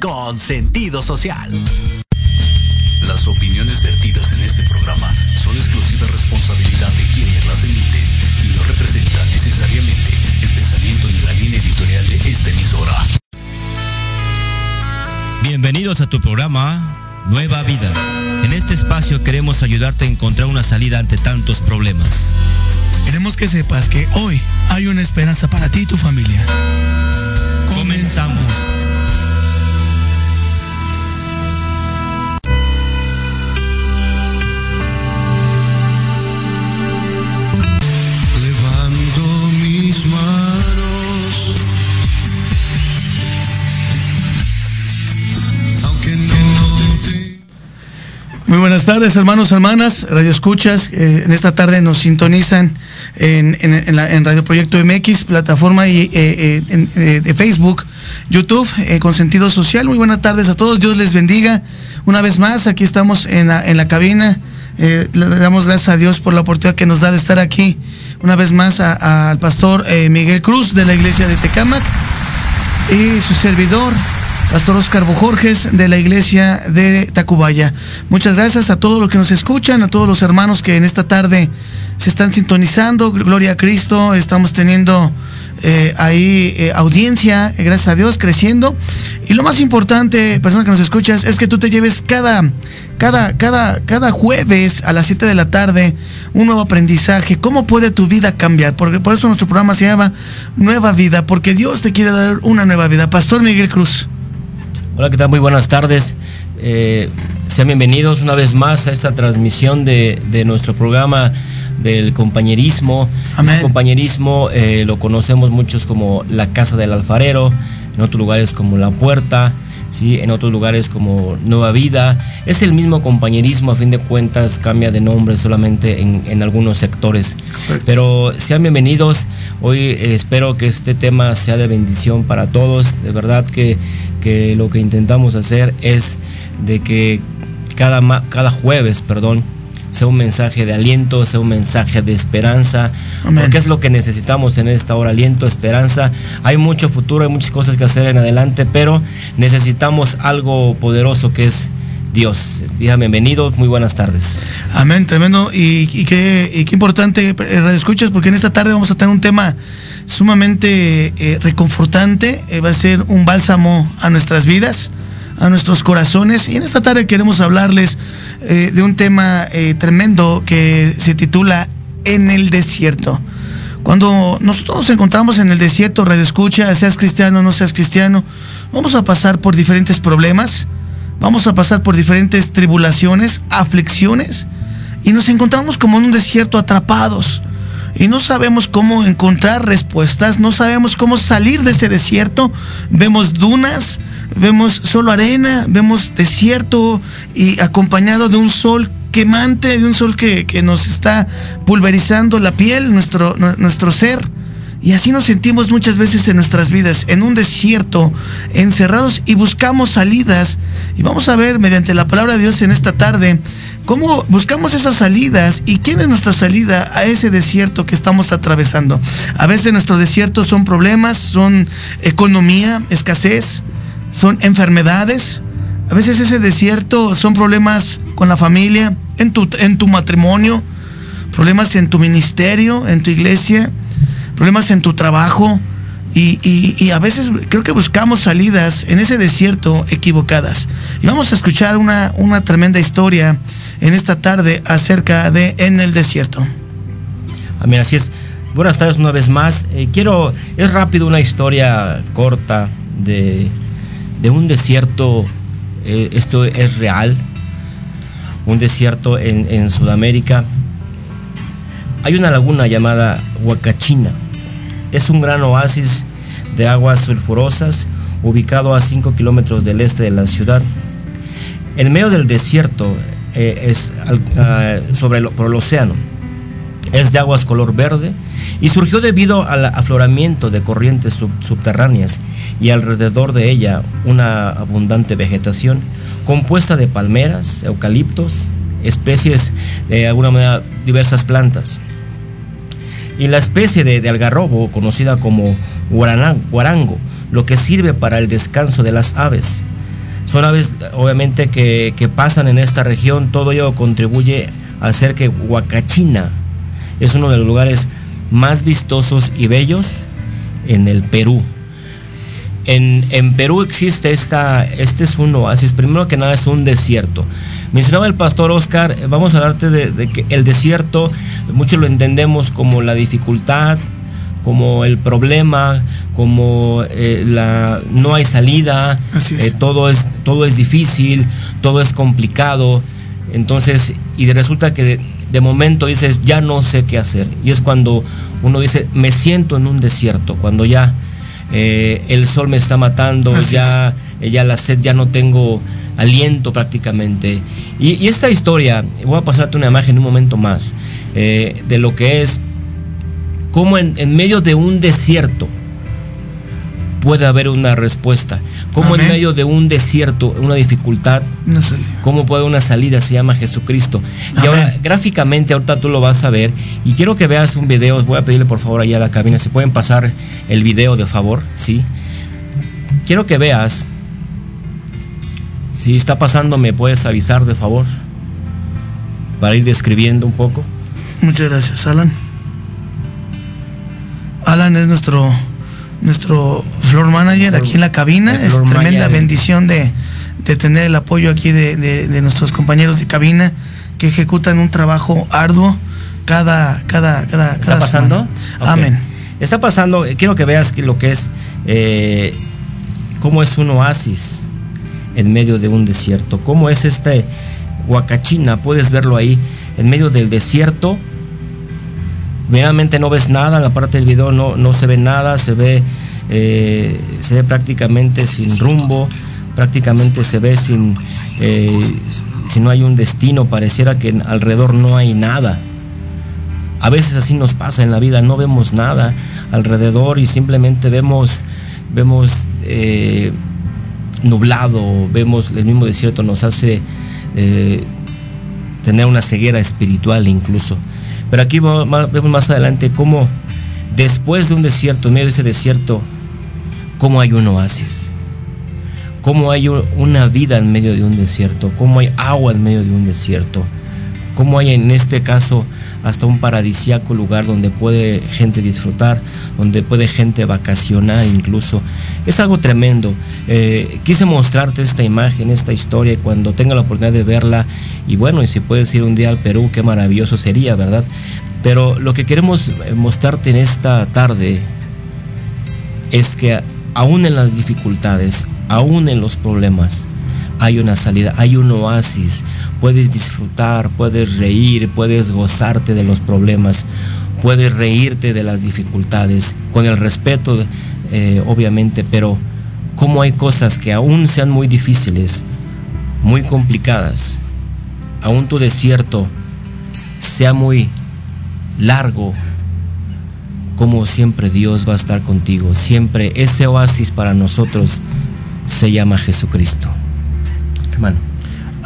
Con sentido social. Las opiniones vertidas en este programa son exclusiva responsabilidad de quienes las emiten y no representan necesariamente el pensamiento ni la línea editorial de esta emisora. Bienvenidos a tu programa Nueva Vida. En este espacio queremos ayudarte a encontrar una salida ante tantos problemas. Queremos que sepas que hoy hay una esperanza para ti y tu familia. Comenzamos. Tardes, hermanos, hermanas, Radio Escuchas. eh, en esta tarde nos sintonizan en, Radio Proyecto MX, plataforma y, eh, eh, de Facebook, YouTube, con sentido social. Muy buenas tardes a todos. Dios les bendiga. Una vez más, aquí estamos en la, cabina. Le damos gracias a Dios por la oportunidad que nos da de estar aquí. Una vez más al pastor Miguel Cruz de la iglesia de Tecámac y su servidor, Pastor Oscar Bojorges de la iglesia de Tacubaya. Muchas gracias a todos los que nos escuchan, a todos los hermanos que en esta tarde se están sintonizando. Gloria a Cristo, estamos teniendo eh, ahí eh, audiencia, gracias a Dios, creciendo. Y lo más importante, persona que nos escuchas, es que tú te lleves cada, cada, cada, cada jueves a las 7 de la tarde un nuevo aprendizaje. ¿Cómo puede tu vida cambiar? Porque por eso nuestro programa se llama Nueva Vida, porque Dios te quiere dar una nueva vida. Pastor Miguel Cruz. Hola, ¿qué tal? Muy buenas tardes. Eh, sean bienvenidos una vez más a esta transmisión de, de nuestro programa del compañerismo. Amén. Este compañerismo eh, lo conocemos muchos como la casa del alfarero, en otros lugares como la puerta, ¿sí? en otros lugares como Nueva Vida. Es el mismo compañerismo, a fin de cuentas cambia de nombre solamente en, en algunos sectores. Pero sean bienvenidos. Hoy eh, espero que este tema sea de bendición para todos. De verdad que, que lo que intentamos hacer es de que cada, ma- cada jueves, perdón, sea un mensaje de aliento, sea un mensaje de esperanza, Amén. porque es lo que necesitamos en esta hora, aliento, esperanza. Hay mucho futuro, hay muchas cosas que hacer en adelante, pero necesitamos algo poderoso que es Dios. Diga bienvenido, muy buenas tardes. Amén, tremendo. Y, y qué, y qué importante, eh, Radio Escuchas, porque en esta tarde vamos a tener un tema sumamente eh, reconfortante. Eh, va a ser un bálsamo a nuestras vidas, a nuestros corazones. Y en esta tarde queremos hablarles eh, de un tema tremendo que se titula En el desierto. Cuando nosotros nos encontramos en el desierto, Radio Escucha, seas cristiano o no seas cristiano, vamos a pasar por diferentes problemas, vamos a pasar por diferentes tribulaciones, aflicciones, y nos encontramos como en un desierto atrapados. Y no sabemos cómo encontrar respuestas, no sabemos cómo salir de ese desierto. Vemos dunas, vemos solo arena, vemos desierto y acompañado de un sol quemante, de un sol que, que nos está pulverizando la piel, nuestro, nu- nuestro ser. Y así nos sentimos muchas veces en nuestras vidas, en un desierto, encerrados y buscamos salidas. Y vamos a ver mediante la palabra de Dios en esta tarde cómo buscamos esas salidas y quién es nuestra salida a ese desierto que estamos atravesando. A veces nuestro desierto son problemas, son economía, escasez, son enfermedades. A veces ese desierto son problemas con la familia, en tu, en tu matrimonio, problemas en tu ministerio, en tu iglesia, problemas en tu trabajo. Y, y- a veces creo que buscamos salidas en ese desierto equivocadas. Y vamos a escuchar una, una tremenda historia en esta tarde acerca de En el desierto. Amén, así es. Buenas tardes una vez más. Eh, quiero, es rápido una historia corta de, de un desierto. eh, esto es real. Un desierto en, en Sudamérica. Hay una laguna llamada Huacachina. Es un gran oasis de aguas sulfurosas ubicado a 5 kilómetros del este de la ciudad. En medio del desierto, eh, es ah, sobre el, por el océano. Es de aguas color verde y surgió debido al afloramiento de corrientes sub- subterráneas y alrededor de ella una abundante vegetación compuesta de palmeras, eucaliptos, especies de alguna manera diversas plantas. Y la especie de, algarrobo, conocida como guarango, lo que sirve para el descanso de las aves. Son aves, obviamente, que, que pasan en esta región. Todo ello contribuye a hacer que Huacachina es uno de los lugares más vistosos y bellos en el Perú. En, en Perú existe esta, este es un oasis, primero que nada es un desierto. Mencionaba el pastor Oscar, eh, vamos a hablarte de, de que el desierto, muchos lo entendemos como la dificultad, como el problema, como eh, la no hay salida, Así es. eh, todo es todo es difícil, todo es complicado. Entonces, y de- resulta que de, de momento dices, ya no sé qué hacer. Y es cuando uno dice, me siento en un desierto, cuando ya eh, el sol me está matando, Así ya, ya la sed, ya no tengo aliento prácticamente. Y, y esta historia, voy a pasarte una imagen en un momento más, eh, de lo que es cómo en, en medio de un desierto puede haber una respuesta. Cómo en medio de un desierto, una dificultad, Una salida. cómo puede una salida, se llama Jesucristo. Y ahora, gráficamente, ahorita tú lo vas a ver. Y quiero que veas un video. Voy a pedirle por favor allá a la cabina, si pueden pasar el video de favor, ¿sí? Quiero que veas. Si está pasando, me puedes avisar de favor. Para ir describiendo un poco. Muchas gracias, Alan. Alan es nuestro nuestro floor manager aquí en la cabina. Es tremenda manager. bendición de, de tener el apoyo aquí de, de- de nuestros compañeros de cabina que ejecutan un trabajo arduo cada cada cada ¿Está cada pasando? Amén. Está pasando, eh, quiero que veas que lo que es, eh, cómo es un oasis en medio de un desierto, cómo es este Huacachina, puedes verlo ahí, en medio del desierto, realmente no ves nada, en la parte del video no, no se ve nada, se ve, eh, se ve prácticamente sin rumbo, prácticamente se ve sin, eh, si no hay un destino, pareciera que alrededor no hay nada. A veces así nos pasa en la vida, no vemos nada alrededor y simplemente vemos, vemos eh, nublado, vemos el mismo desierto, nos hace eh, tener una ceguera espiritual incluso. Pero aquí vemos más adelante cómo después de un desierto, en medio de ese desierto, cómo hay un oasis, cómo hay un- una vida en medio de un desierto, cómo hay agua en medio de un desierto, cómo hay en este caso hasta un paradisiaco lugar donde puede gente disfrutar, donde puede gente vacacionar incluso. Es algo tremendo. Eh, quise mostrarte esta imagen, esta historia, y cuando tenga la oportunidad de verla, y bueno, y si puedes ir un día al Perú, qué maravilloso sería, ¿verdad? Pero lo que queremos eh, mostrarte en esta tarde es que aún en las dificultades, aún en los problemas, hay una salida, hay un oasis. Puedes disfrutar, puedes reír, puedes gozarte de los problemas, puedes reírte de las dificultades, con el respeto, eh, obviamente, pero como hay cosas que aún sean muy difíciles, muy complicadas, aún tu desierto sea muy largo, como siempre Dios va a estar contigo. Siempre ese oasis para nosotros se llama Jesucristo. Hermano.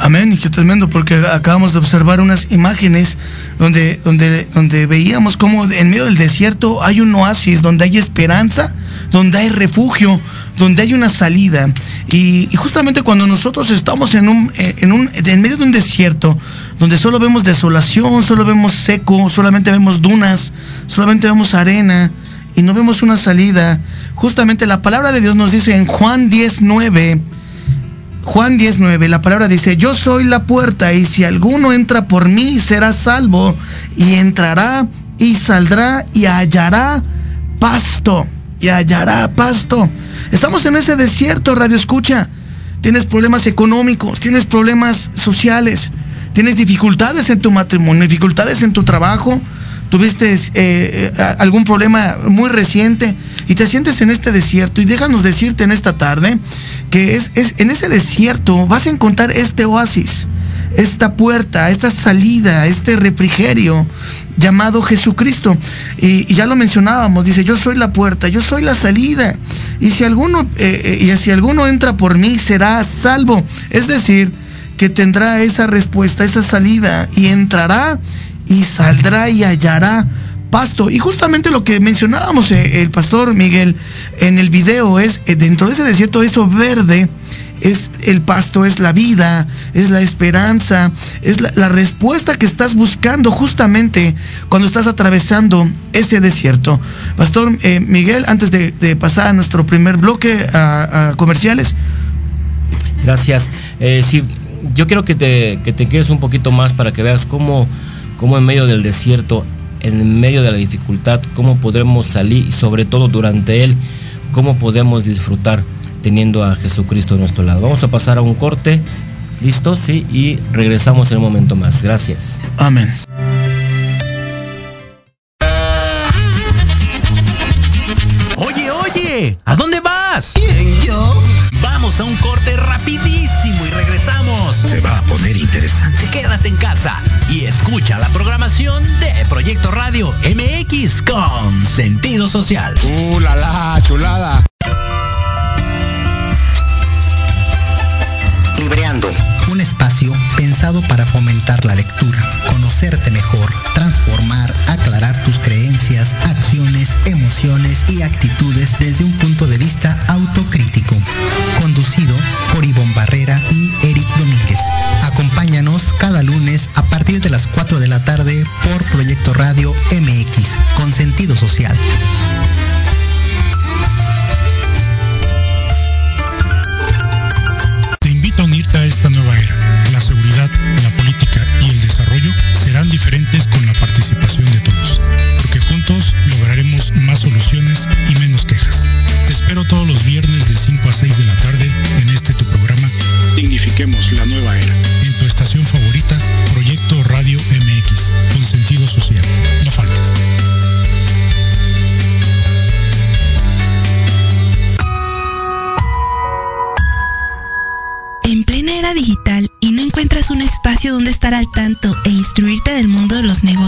Amén, y qué tremendo, porque acabamos de observar unas imágenes donde, donde, donde veíamos cómo en medio del desierto hay un oasis, donde hay esperanza, donde hay refugio, donde hay una salida. Y, y justamente cuando nosotros estamos en, un, en, un, en medio de un desierto, donde solo vemos desolación, solo vemos seco, solamente vemos dunas, solamente vemos arena y no vemos una salida, justamente la palabra de Dios nos dice en Juan 19, Juan 19, la palabra dice, yo soy la puerta y si alguno entra por mí será salvo y entrará y saldrá y hallará pasto y hallará pasto. Estamos en ese desierto, radio escucha. Tienes problemas económicos, tienes problemas sociales, tienes dificultades en tu matrimonio, dificultades en tu trabajo, tuviste eh, eh, algún problema muy reciente y te sientes en este desierto y déjanos decirte en esta tarde que es, en ese desierto vas a encontrar este oasis. esta puerta, esta salida, este refrigerio llamado Jesucristo. Y, ya lo mencionábamos, dice, yo soy la puerta, yo soy la salida. Y si alguno, eh, y si alguno entra por mí, será salvo. Es decir, que tendrá esa respuesta, esa salida, y entrará y saldrá y hallará pasto. Y justamente lo que mencionábamos eh, el pastor Miguel en el video es, eh, dentro de ese desierto, eso verde, es el pasto, es la vida, es la esperanza, es la, respuesta que estás buscando justamente cuando estás atravesando ese desierto. Pastor eh, Miguel, antes de, pasar a nuestro primer bloque a, comerciales, Gracias. Sí, yo quiero que te, que te quedes un poquito más para que veas cómo, cómo en medio del desierto, en medio de la dificultad, cómo podemos salir y sobre todo durante él, cómo podemos disfrutar teniendo a Jesucristo a nuestro lado. Vamos a pasar a un corte. ¿Listo? Sí, y regresamos en un momento más. Gracias. amén. Oye, oye, ¿a dónde vas? ¿Quién, yo? Vamos a un corte rapidísimo poner interesante. Quédate en casa y escucha la programación de Proyecto Radio MX con sentido social. ¡Uh, la, la, chulada! Libreando, un espacio pensado para fomentar la lectura, conocerte mejor, transformar, aclarar tus creencias, acciones, emociones y actitudes desde un punto de vista autocrítico. Conducido 4 de la tarde por Proyecto Radio MX, con sentido social.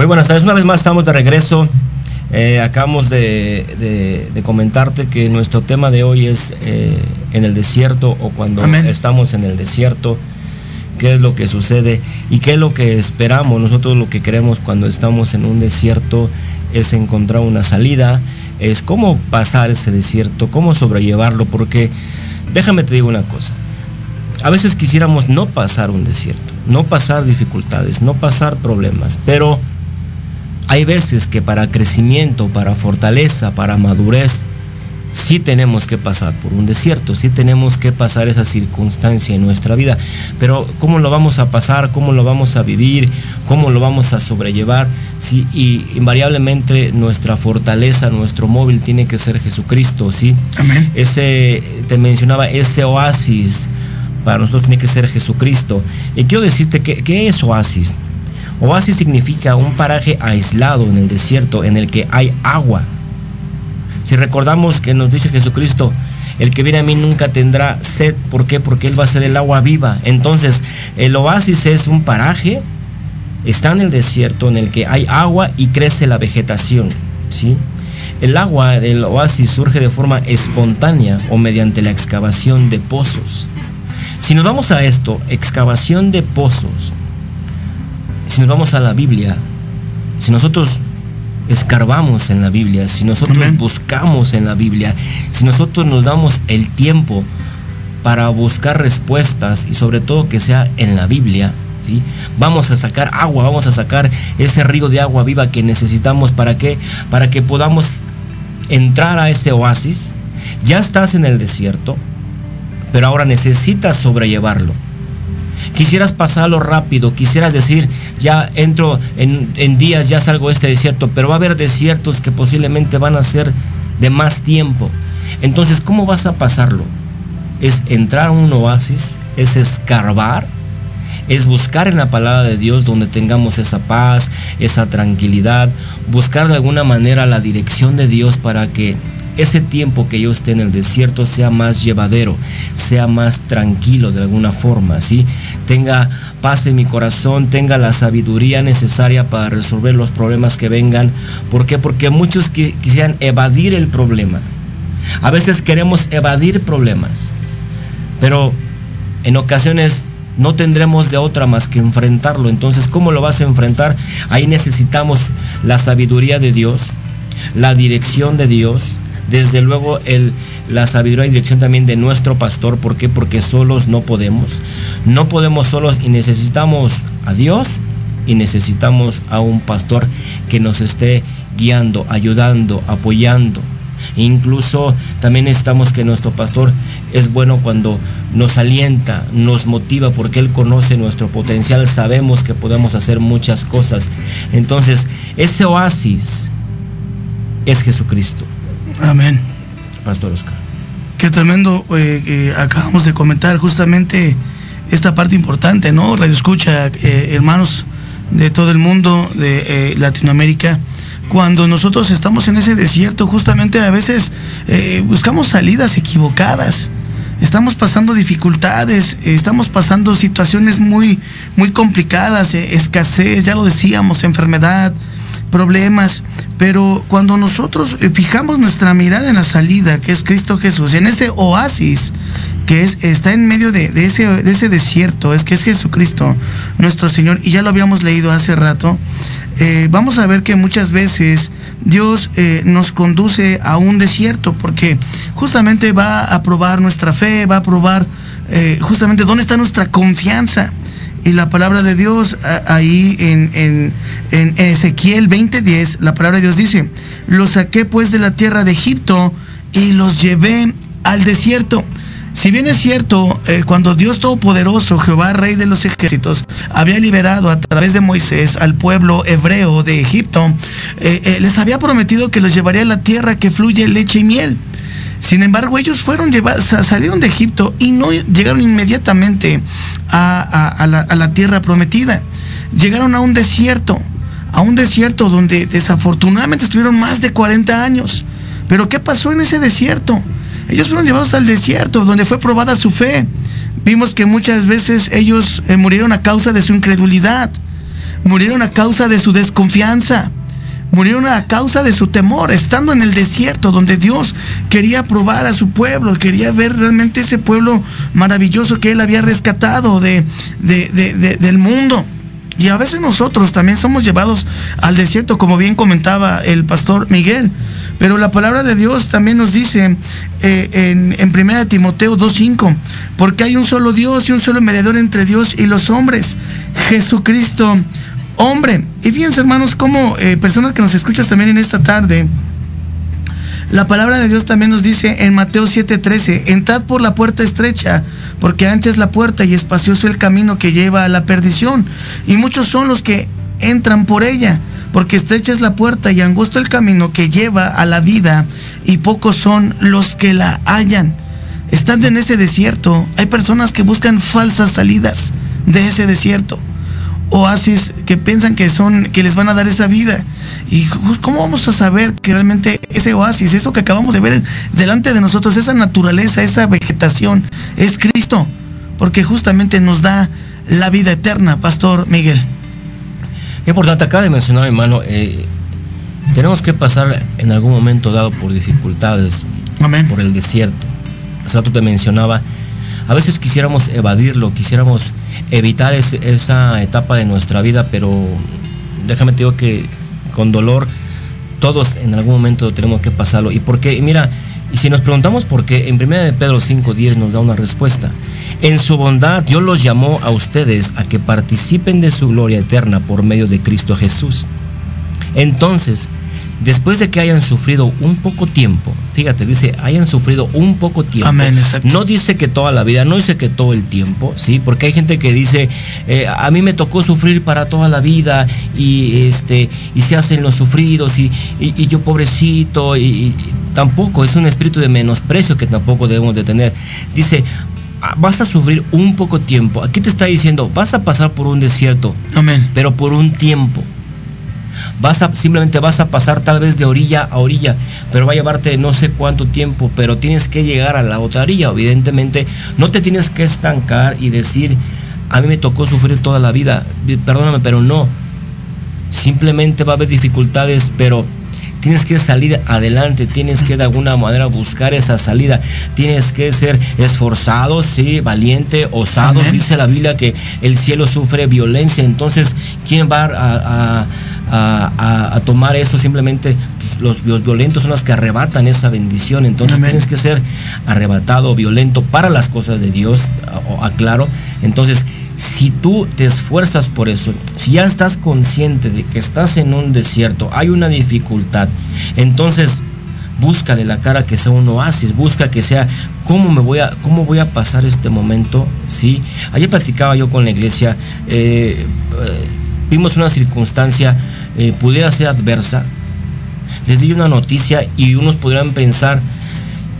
Muy buenas tardes, una vez más estamos de regreso. Eh, acabamos de, de- de comentarte que nuestro tema de hoy es eh, en el desierto o cuando Amén. estamos en el desierto, qué es lo que sucede y qué es lo que esperamos. Nosotros lo que queremos cuando estamos en un desierto es encontrar una salida, es cómo pasar ese desierto, cómo sobrellevarlo, porque déjame te digo una cosa. A veces quisiéramos no pasar un desierto, no pasar dificultades, no pasar problemas, pero hay veces que para crecimiento, para fortaleza, para madurez, sí tenemos que pasar por un desierto, sí tenemos que pasar esa circunstancia en nuestra vida. Pero ¿cómo lo vamos a pasar? ¿Cómo lo vamos a vivir? ¿Cómo lo vamos a sobrellevar? Sí, y invariablemente nuestra fortaleza, nuestro móvil tiene que ser Jesucristo, ¿sí? Amén. Ese, te mencionaba, ese oasis para nosotros tiene que ser Jesucristo. Y quiero decirte que, ¿qué es oasis? Oasis significa un paraje aislado en el desierto en el que hay agua. Si recordamos que nos dice Jesucristo, el que viene a mí nunca tendrá sed. ¿Por qué? Porque Él va a ser el agua viva. Entonces, el oasis es un paraje, está en el desierto en el que hay agua y crece la vegetación. ¿sí? El agua del oasis surge de forma espontánea o mediante la excavación de pozos. Si nos vamos a esto, excavación de pozos, si nos vamos a la Biblia, si nosotros escarbamos en la Biblia, si nosotros Amén. buscamos en la Biblia, si nosotros nos damos el tiempo para buscar respuestas y sobre todo que sea en la Biblia, ¿sí? Vamos a sacar agua, vamos a sacar ese río de agua viva que necesitamos para que para que podamos entrar a ese oasis. Ya estás en el desierto, pero ahora necesitas sobrellevarlo. Quisieras pasarlo rápido, quisieras decir, ya entro en, en días, ya salgo de este desierto, pero va a haber desiertos que posiblemente van a ser de más tiempo. Entonces, ¿cómo vas a pasarlo? Es entrar a un oasis, es escarbar, es buscar en la palabra de Dios donde tengamos esa paz, esa tranquilidad, buscar de alguna manera la dirección de Dios para que ese tiempo que yo esté en el desierto sea más llevadero, sea más tranquilo de alguna forma, ¿sí? Tenga paz en mi corazón, tenga la sabiduría necesaria para resolver los problemas que vengan. ¿Por qué? Porque muchos qui- quisieran evadir el problema. A veces queremos evadir problemas, pero en ocasiones no tendremos de otra más que enfrentarlo. Entonces, ¿cómo lo vas a enfrentar? Ahí necesitamos la sabiduría de Dios, la dirección de Dios, desde luego el, la sabiduría y dirección también de nuestro pastor. ¿Por qué? Porque solos no podemos. No podemos solos y necesitamos a Dios y necesitamos a un pastor que nos esté guiando, ayudando, apoyando. Incluso también necesitamos que nuestro pastor es bueno cuando nos alienta, nos motiva, porque Él conoce nuestro potencial, sabemos que podemos hacer muchas cosas. Entonces, ese oasis es Jesucristo, Amén. Pastor Oscar. Qué tremendo eh, que acabamos de comentar justamente esta parte importante, ¿no? Radio escucha, eh, hermanos de todo el mundo, de eh, Latinoamérica. Cuando nosotros estamos en ese desierto, justamente a veces eh, buscamos salidas equivocadas. Estamos pasando dificultades, eh, estamos pasando situaciones muy, muy complicadas, eh, escasez, ya lo decíamos, enfermedad, problemas, pero cuando nosotros eh, fijamos nuestra mirada en la salida, que es Cristo Jesús, en ese oasis que es, está en medio de, ese, de ese desierto, es que es Jesucristo, nuestro Señor, y ya lo habíamos leído hace rato, eh, vamos a ver que muchas veces Dios eh, nos conduce a un desierto, porque justamente va a probar nuestra fe, va a probar justamente dónde está nuestra confianza. Y la palabra de Dios ahí en, en, en Ezequiel 20:10, la palabra de Dios dice, los saqué pues de la tierra de Egipto y los llevé al desierto. Si bien es cierto, eh, cuando Dios Todopoderoso, Jehová, Rey de los ejércitos, había liberado a través de Moisés al pueblo hebreo de Egipto, eh, eh, les había prometido que los llevaría a la tierra que fluye leche y miel. Sin embargo, ellos fueron salieron de Egipto y no llegaron inmediatamente a la tierra prometida. Llegaron a un desierto, a un desierto donde desafortunadamente estuvieron más de 40 años. Pero ¿qué pasó en ese desierto? Ellos fueron llevados al desierto donde fue probada su fe. Vimos que muchas veces ellos eh, murieron a causa de su incredulidad, murieron a causa de su desconfianza, murieron a causa de su temor, estando en el desierto donde Dios quería probar a su pueblo, quería ver realmente ese pueblo maravilloso que Él había rescatado de, de- de- de- del mundo. Y a veces nosotros también somos llevados al desierto, como bien comentaba el pastor Miguel. Pero la palabra de Dios también nos dice eh, en, en 1 Timoteo 2.5, porque hay un solo Dios y un solo mediador entre Dios y los hombres, Jesucristo, hombre. Y fíjense hermanos, como eh, personas que nos escuchas también en esta tarde, la palabra de Dios también nos dice en Mateo 7:13, entrad por la puerta estrecha, porque ancha es la puerta y espacioso el camino que lleva a la perdición, y muchos son los que entran por ella, porque estrecha es la puerta y angosto el camino que lleva a la vida, y pocos son los que la hallan. Estando en ese desierto, hay personas que buscan falsas salidas de ese desierto oasis que piensan que son que les van a dar esa vida y ju- cómo vamos a saber que realmente ese oasis eso que acabamos de ver delante de nosotros esa naturaleza esa vegetación es Cristo porque justamente nos da la vida eterna pastor Miguel Qué importante, acaba de mencionar, hermano, eh, tenemos que pasar en algún momento dado por dificultades, Amén. por el desierto. Hace rato te mencionaba, a veces quisiéramos evadirlo, quisiéramos evitar esa etapa de nuestra vida, pero déjame te digo que con dolor todos en algún momento tenemos que pasarlo. ¿Y por qué? Y mira, y si nos preguntamos por qué, en 1 de Pedro 5.10 nos da una respuesta. En su bondad Dios los llamó a ustedes a que participen de su gloria eterna por medio de Cristo Jesús. Entonces, después de que hayan sufrido un poco tiempo, fíjate, dice, hayan sufrido un poco tiempo. Amén, exacto. No dice que toda la vida, no dice que todo el tiempo, ¿sí? Porque hay gente que dice, eh, a mí me tocó sufrir para toda la vida y, este, y se hacen los sufridos y, y- y yo pobrecito y, y tampoco, es un espíritu de menosprecio que tampoco debemos de tener. Dice, "Ah, vas a sufrir un poco tiempo. Aquí te está diciendo, vas a pasar por un desierto, Amén. pero por un tiempo. Vas a, simplemente vas a pasar tal vez de orilla a orilla, pero va a llevarte no sé cuánto tiempo, pero tienes que llegar a la otra orilla. Evidentemente, no te tienes que estancar y decir, a mí me tocó sufrir toda la vida, perdóname, pero no. Simplemente va a haber dificultades, pero tienes que salir adelante, tienes que de alguna manera buscar esa salida, tienes que ser esforzado, sí, valiente, osado. Dice la Biblia que el cielo sufre violencia, entonces, ¿quién va a, a- a- a- a tomar eso? Simplemente pues, los, los violentos son los que arrebatan esa bendición, entonces Amén. tienes que ser arrebatado, violento para las cosas de Dios, aclaro. Entonces, si tú te esfuerzas por eso, si ya estás consciente de que estás en un desierto, hay una dificultad, entonces búscale la cara que sea un oasis, busca que sea cómo me voy a, cómo voy a pasar este momento, ¿sí? Ayer platicaba yo con la iglesia, eh, eh, vimos una circunstancia, eh, pudiera ser adversa, les di una noticia y unos podrían pensar,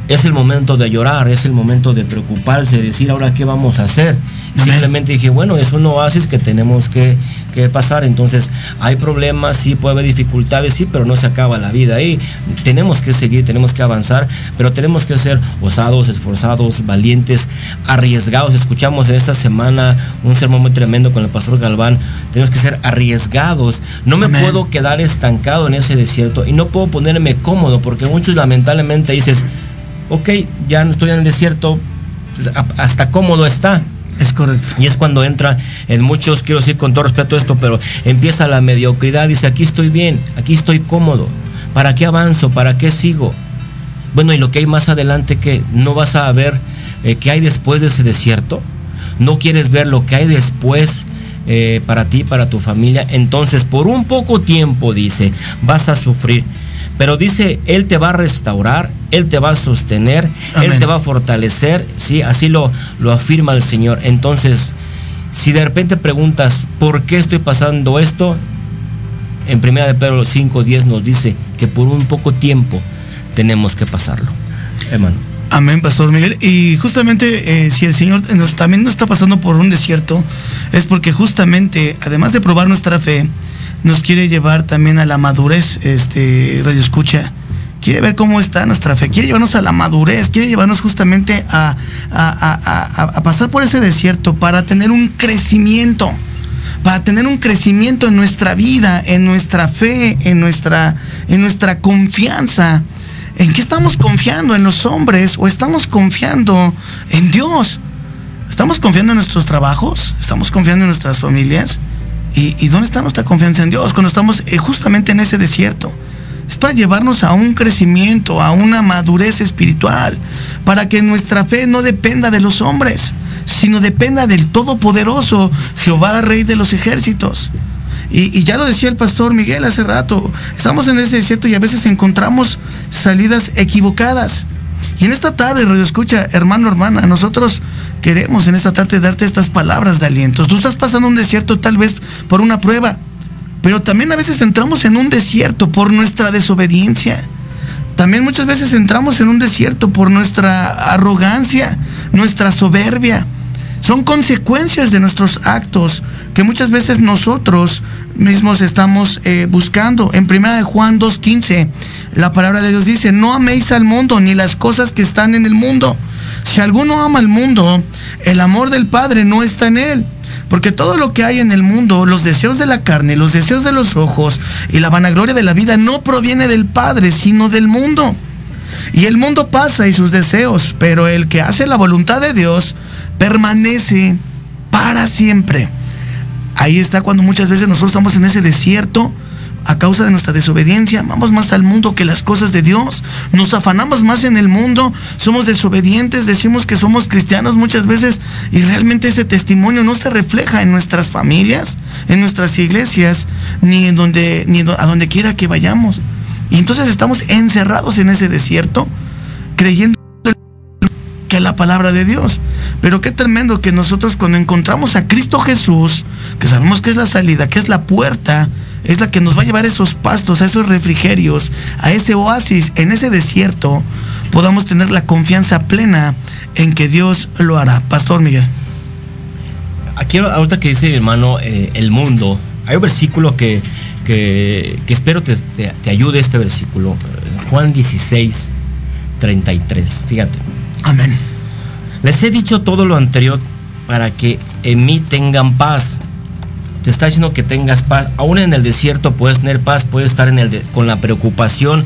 es el momento de llorar, es el momento de preocuparse, de decir ahora qué vamos a hacer. Simplemente dije, bueno, es un oasis que tenemos que, que pasar. Entonces, hay problemas, sí, puede haber dificultades, sí, pero no se acaba la vida ahí. Tenemos que seguir, tenemos que avanzar, pero tenemos que ser osados, esforzados, valientes, arriesgados. Escuchamos en esta semana un sermón muy tremendo con el pastor Galván. Tenemos que ser arriesgados. No me Amén. puedo quedar estancado en ese desierto y no puedo ponerme cómodo porque muchos lamentablemente dices, ok, ya no estoy en el desierto, pues, hasta cómodo está. Es correcto. Y es cuando entra en muchos, quiero decir con todo respeto esto, pero empieza la mediocridad, dice, aquí estoy bien, aquí estoy cómodo, ¿para qué avanzo? ¿Para qué sigo? Bueno, y lo que hay más adelante, que no vas a ver eh, qué hay después de ese desierto, no quieres ver lo que hay después eh, para ti, para tu familia, entonces por un poco tiempo, dice, vas a sufrir. Pero dice, Él te va a restaurar, Él te va a sostener, Amén. Él te va a fortalecer, ¿sí? Así lo, lo afirma el Señor. Entonces, si de repente preguntas, ¿por qué estoy pasando esto? En 1 de Pedro 5.10 nos dice que por un poco tiempo tenemos que pasarlo. Hermano. Amén, Pastor Miguel. Y justamente eh, si el Señor nos, también nos está pasando por un desierto, es porque justamente, además de probar nuestra fe, nos quiere llevar también a la madurez, este Radio Escucha. Quiere ver cómo está nuestra fe, quiere llevarnos a la madurez, quiere llevarnos justamente a, a- a- pasar por ese desierto para tener un crecimiento, para tener un crecimiento en nuestra vida, en nuestra fe, en nuestra, en nuestra confianza. ¿En qué estamos confiando? ¿En los hombres o estamos confiando en Dios? ¿Estamos confiando en nuestros trabajos? ¿Estamos confiando en nuestras familias? ¿Y, dónde está nuestra confianza en Dios cuando estamos eh, justamente en ese desierto? Es para llevarnos a un crecimiento, a una madurez espiritual, para que nuestra fe no dependa de los hombres, sino dependa del Todopoderoso, Jehová, Rey de los ejércitos. Y, y ya lo decía el pastor Miguel hace rato, estamos en ese desierto y a veces encontramos salidas equivocadas. Y en esta tarde, Radio Escucha, hermano, hermana, nosotros queremos en esta tarde darte estas palabras de aliento. Tú estás pasando un desierto tal vez por una prueba, pero también a veces entramos en un desierto por nuestra desobediencia. También muchas veces entramos en un desierto por nuestra arrogancia, nuestra soberbia. Son consecuencias de nuestros actos que muchas veces nosotros mismos estamos eh, buscando. En 1 de Juan 2.15, la palabra de Dios dice, no améis al mundo ni las cosas que están en el mundo. Si alguno ama al mundo, el amor del Padre no está en él. Porque todo lo que hay en el mundo, los deseos de la carne, los deseos de los ojos y la vanagloria de la vida no proviene del Padre, sino del mundo. Y el mundo pasa y sus deseos, pero el que hace la voluntad de Dios permanece para siempre. Ahí está cuando muchas veces nosotros estamos en ese desierto a causa de nuestra desobediencia, amamos más al mundo que las cosas de Dios, nos afanamos más en el mundo, somos desobedientes, decimos que somos cristianos muchas veces y realmente ese testimonio no se refleja en nuestras familias, en nuestras iglesias, ni en donde ni a donde quiera que vayamos. Y entonces estamos encerrados en ese desierto creyendo la palabra de Dios. Pero qué tremendo que nosotros cuando encontramos a Cristo Jesús, que sabemos que es la salida, que es la puerta, es la que nos va a llevar a esos pastos, a esos refrigerios, a ese oasis, en ese desierto, podamos tener la confianza plena en que Dios lo hará. Pastor Miguel. Aquí ahorita que dice mi hermano eh, el mundo, hay un versículo que, que, que espero te, te, te, ayude este versículo. Juan 16, 33. Fíjate. Amén. Les he dicho todo lo anterior para que en mí tengan paz te está diciendo que tengas paz. Aún en el desierto puedes tener paz, puedes estar en el de, con la preocupación,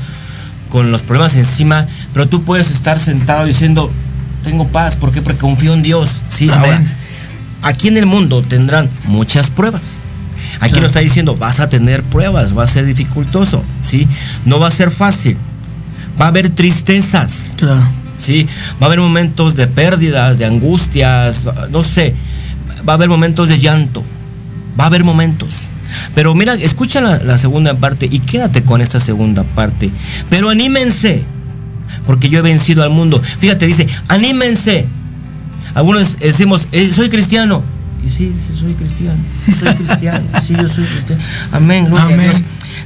con los problemas encima, pero tú puedes estar sentado diciendo, tengo paz, ¿por qué? Porque confío en Dios. Sí, Amén. ahora, aquí en el mundo tendrán muchas pruebas. Aquí Claro. nos está diciendo, vas a tener pruebas, va a ser dificultoso, ¿sí? No va a ser fácil. Va a haber tristezas, Claro. ¿Sí? Va a haber momentos de pérdidas, de angustias, no sé. Va a haber momentos de llanto. Va a haber momentos. Pero mira, escucha la, la segunda parte y quédate con esta segunda parte. Pero anímense, porque yo he vencido al mundo. Fíjate, dice, anímense. Algunos decimos, "Eh, soy cristiano. Y sí, dice, soy cristiano. Soy cristiano. Sí, yo soy cristiano. Amén, gloria Amén. a Dios.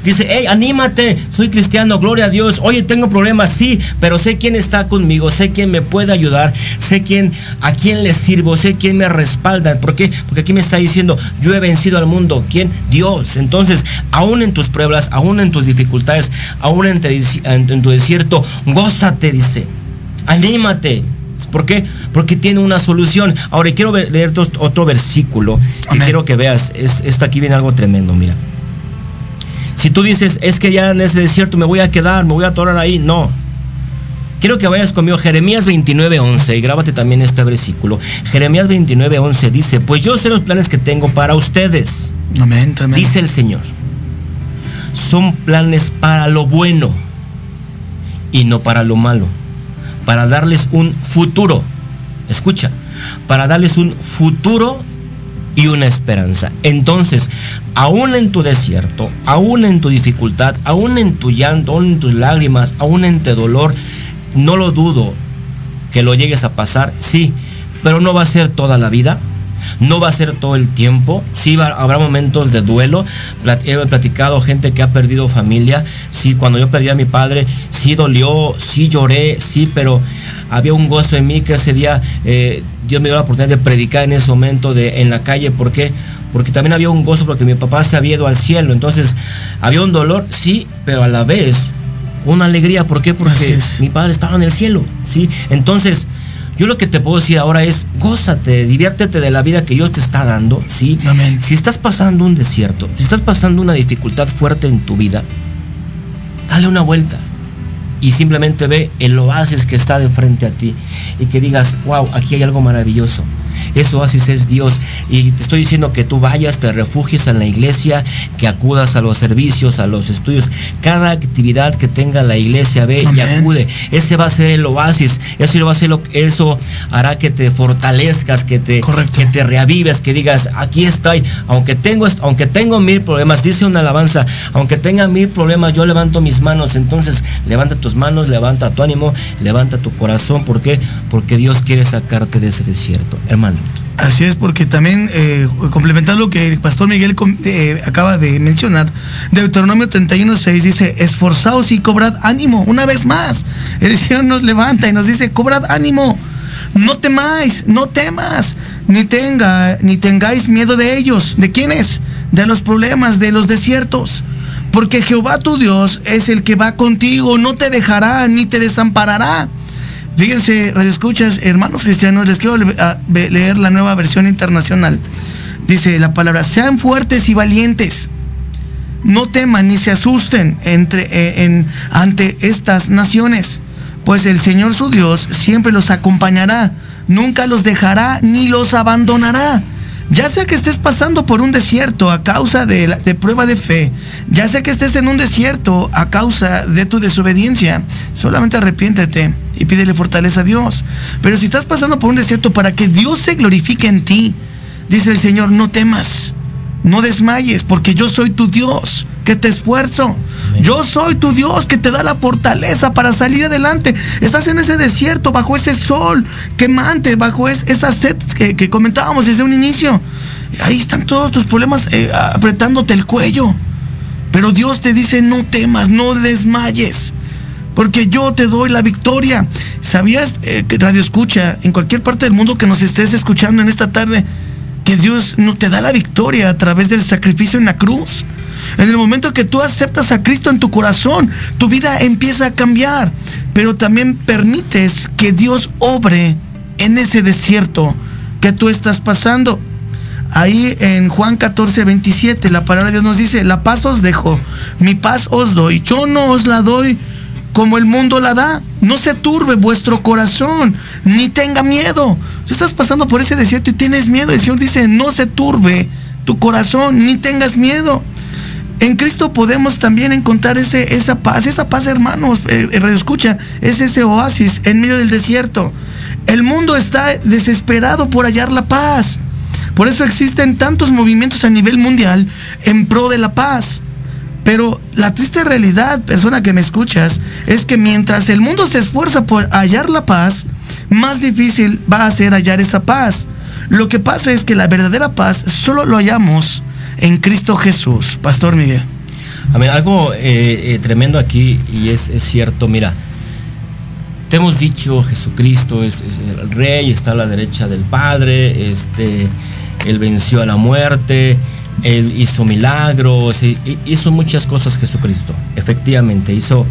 Dice, hey, anímate, soy cristiano, gloria a Dios. Oye, tengo problemas, sí, pero sé quién está conmigo, sé quién me puede ayudar, sé quién, a quién le sirvo, sé quién me respalda. ¿Por qué? Porque aquí me está diciendo, yo he vencido al mundo. ¿Quién? Dios. Entonces, aún en tus pruebas, aún en tus dificultades, aún en, te- en- en tu desierto, gózate, dice. Anímate. ¿Por qué? Porque tiene una solución. Ahora, y quiero leerte otro- versículo Amén. quiero que veas. Es, esto aquí viene algo tremendo, mira. Si tú dices, es que ya en ese desierto me voy a quedar, me voy a atorar ahí, no. Quiero que vayas conmigo, Jeremías 29:11, y grábate también este versículo. Jeremías 29:11 dice, pues yo sé los planes que tengo para ustedes, Amén. Tremendo. dice el Señor. Son planes para lo bueno y no para lo malo, para darles un futuro. Escucha, para darles un futuro y una esperanza. Entonces, aún en tu desierto, aún en tu dificultad, aún en tu llanto, aún en tus lágrimas, aún en tu dolor, no lo dudo que lo llegues a pasar, sí, pero no va a ser toda la vida. No va a ser todo el tiempo, sí va- habrá momentos de duelo. He platicado gente que ha perdido familia. Sí, cuando yo perdí a mi padre, sí dolió, sí lloré, sí, pero había un gozo en mí que ese día eh, Dios me dio la oportunidad de predicar en ese momento de, en la calle. ¿Por qué? Porque también había un gozo porque mi papá se había ido al cielo. Entonces, había un dolor, sí, pero a la vez una alegría. ¿Por qué? Porque mi padre estaba en el cielo, ¿sí? Entonces, yo lo que te puedo decir ahora es, gózate, diviértete de la vida que Dios te está dando, ¿sí? Amén. Si estás pasando un desierto, si estás pasando una dificultad fuerte en tu vida, dale una vuelta y simplemente ve el oasis que está de frente a ti y que digas, wow, aquí hay algo maravilloso. Ese oasis es Dios. Y te estoy diciendo que tú vayas, te refugies en la iglesia, que acudas a los servicios, a los estudios. Cada actividad que tenga la iglesia, ve y acude. Ese va a ser el oasis. Eso va a ser lo, eso hará que te fortalezcas, que te, Correcto. que te reavives, que digas, aquí estoy. Aunque tengo, aunque tengo mil problemas, dice una alabanza, aunque tenga mil problemas, yo levanto mis manos. Entonces, levanta tus manos, levanta tu ánimo, levanta tu corazón. ¿Por qué? Porque Dios quiere sacarte de ese desierto. Hermano. Así es, porque también, eh, complementando lo que el pastor Miguel eh, acaba de mencionar, Deuteronomio 31.6 dice, esforzaos y cobrad ánimo, una vez más. El Señor nos levanta y nos dice, cobrad ánimo, no temáis, no temas, ni, tenga, ni tengáis miedo de ellos. ¿De quiénes? De los problemas, de los desiertos. Porque Jehová tu Dios es el que va contigo, no te dejará ni te desamparará. Fíjense, Radio Escuchas, hermanos cristianos, les quiero leer la nueva versión internacional. Dice la palabra, sean fuertes y valientes. No teman ni se asusten entre, eh, en, ante estas naciones, pues el Señor su Dios siempre los acompañará, nunca los dejará ni los abandonará. Ya sea que estés pasando por un desierto a causa de, de prueba de fe, ya sea que estés en un desierto a causa de tu desobediencia, solamente arrepiéntete y pídele fortaleza a Dios. Pero si estás pasando por un desierto para que Dios se glorifique en ti, dice el Señor, no temas, no desmayes, porque yo soy tu Dios, que te esfuerzo. Yo soy tu Dios que te da la fortaleza para salir adelante. Estás en ese desierto, bajo ese sol quemante, bajo es- esa sed que, que comentábamos desde un inicio. Ahí están todos tus problemas eh, apretándote el cuello. Pero Dios te dice, no temas, no desmayes. Porque yo te doy la victoria. ¿Sabías eh, Radio Escucha, en cualquier parte del mundo que nos estés escuchando en esta tarde, que Dios no te da la victoria a través del sacrificio en la cruz? En el momento que tú aceptas a Cristo en tu corazón, tu vida empieza a cambiar. Pero también permites que Dios obre en ese desierto que tú estás pasando. Ahí en Juan 14, 27, la palabra de Dios nos dice, la paz os dejo, mi paz os doy. Yo no os la doy como el mundo la da. No se turbe vuestro corazón, ni tenga miedo. Tú estás pasando por ese desierto y tienes miedo. El Señor dice, no se turbe tu corazón, ni tengas miedo. En Cristo podemos también encontrar ese, esa paz, esa paz, hermanos, eh, eh, escucha, es ese oasis en medio del desierto. El mundo está desesperado por hallar la paz. Por eso existen tantos movimientos a nivel mundial en pro de la paz. Pero la triste realidad, persona que me escuchas, es que mientras el mundo se esfuerza por hallar la paz, más difícil va a ser hallar esa paz. Lo que pasa es que la verdadera paz solo lo hallamos en Cristo Jesús. Pastor Miguel. Amén. Algo eh, eh, tremendo aquí y es, es cierto, mira, te hemos dicho Jesucristo es, es el rey, está a la derecha del Padre, este, él venció a la muerte, él hizo milagros, hizo muchas cosas Jesucristo, efectivamente, hizo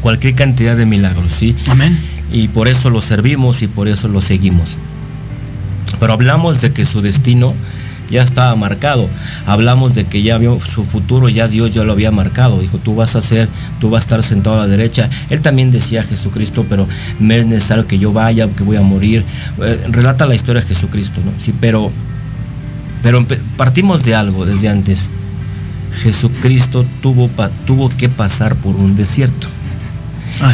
cualquier cantidad de milagros, ¿sí? Amén. Y por eso lo servimos y por eso lo seguimos. Pero hablamos de que su destino ya estaba marcado. Hablamos de que ya vio su futuro, ya Dios ya lo había marcado. Dijo, tú vas a ser, tú vas a estar sentado a la derecha. Él también decía Jesucristo, pero me es necesario que yo vaya, que voy a morir. Eh, relata la historia de Jesucristo, ¿no? Sí, pero, pero partimos de algo desde antes. Jesucristo tuvo, tuvo que pasar por un desierto.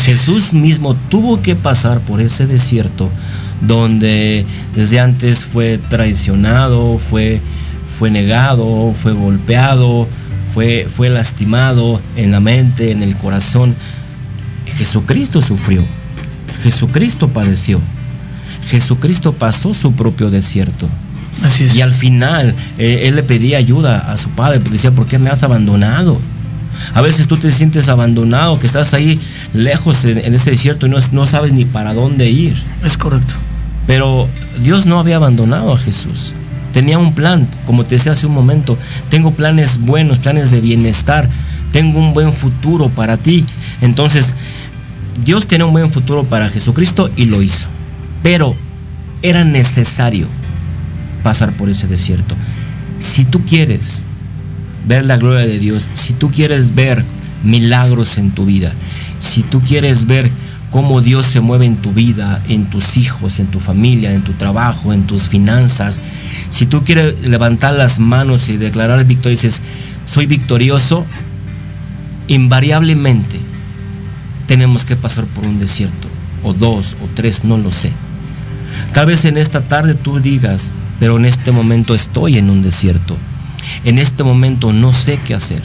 Jesús mismo tuvo que pasar por ese desierto donde desde antes fue traicionado, fue, fue negado, fue golpeado, fue, fue lastimado en la mente, en el corazón. Jesucristo sufrió, Jesucristo padeció, Jesucristo pasó su propio desierto. Así es. Y al final eh, él le pedía ayuda a su padre, decía, ¿por qué me has abandonado? A veces tú te sientes abandonado, que estás ahí lejos en, en ese desierto y no, no sabes ni para dónde ir. Es correcto. Pero Dios no había abandonado a Jesús. Tenía un plan, como te decía hace un momento. Tengo planes buenos, planes de bienestar. Tengo un buen futuro para ti. Entonces, Dios tiene un buen futuro para Jesucristo y lo hizo. Pero era necesario pasar por ese desierto. Si tú quieres ver la gloria de Dios, si tú quieres ver milagros en tu vida, si tú quieres ver cómo Dios se mueve en tu vida, en tus hijos, en tu familia, en tu trabajo, en tus finanzas, si tú quieres levantar las manos y declarar victoria, dices, soy victorioso, invariablemente tenemos que pasar por un desierto, o dos, o tres, no lo sé. Tal vez en esta tarde tú digas, pero en este momento estoy en un desierto. En este momento no sé qué hacer.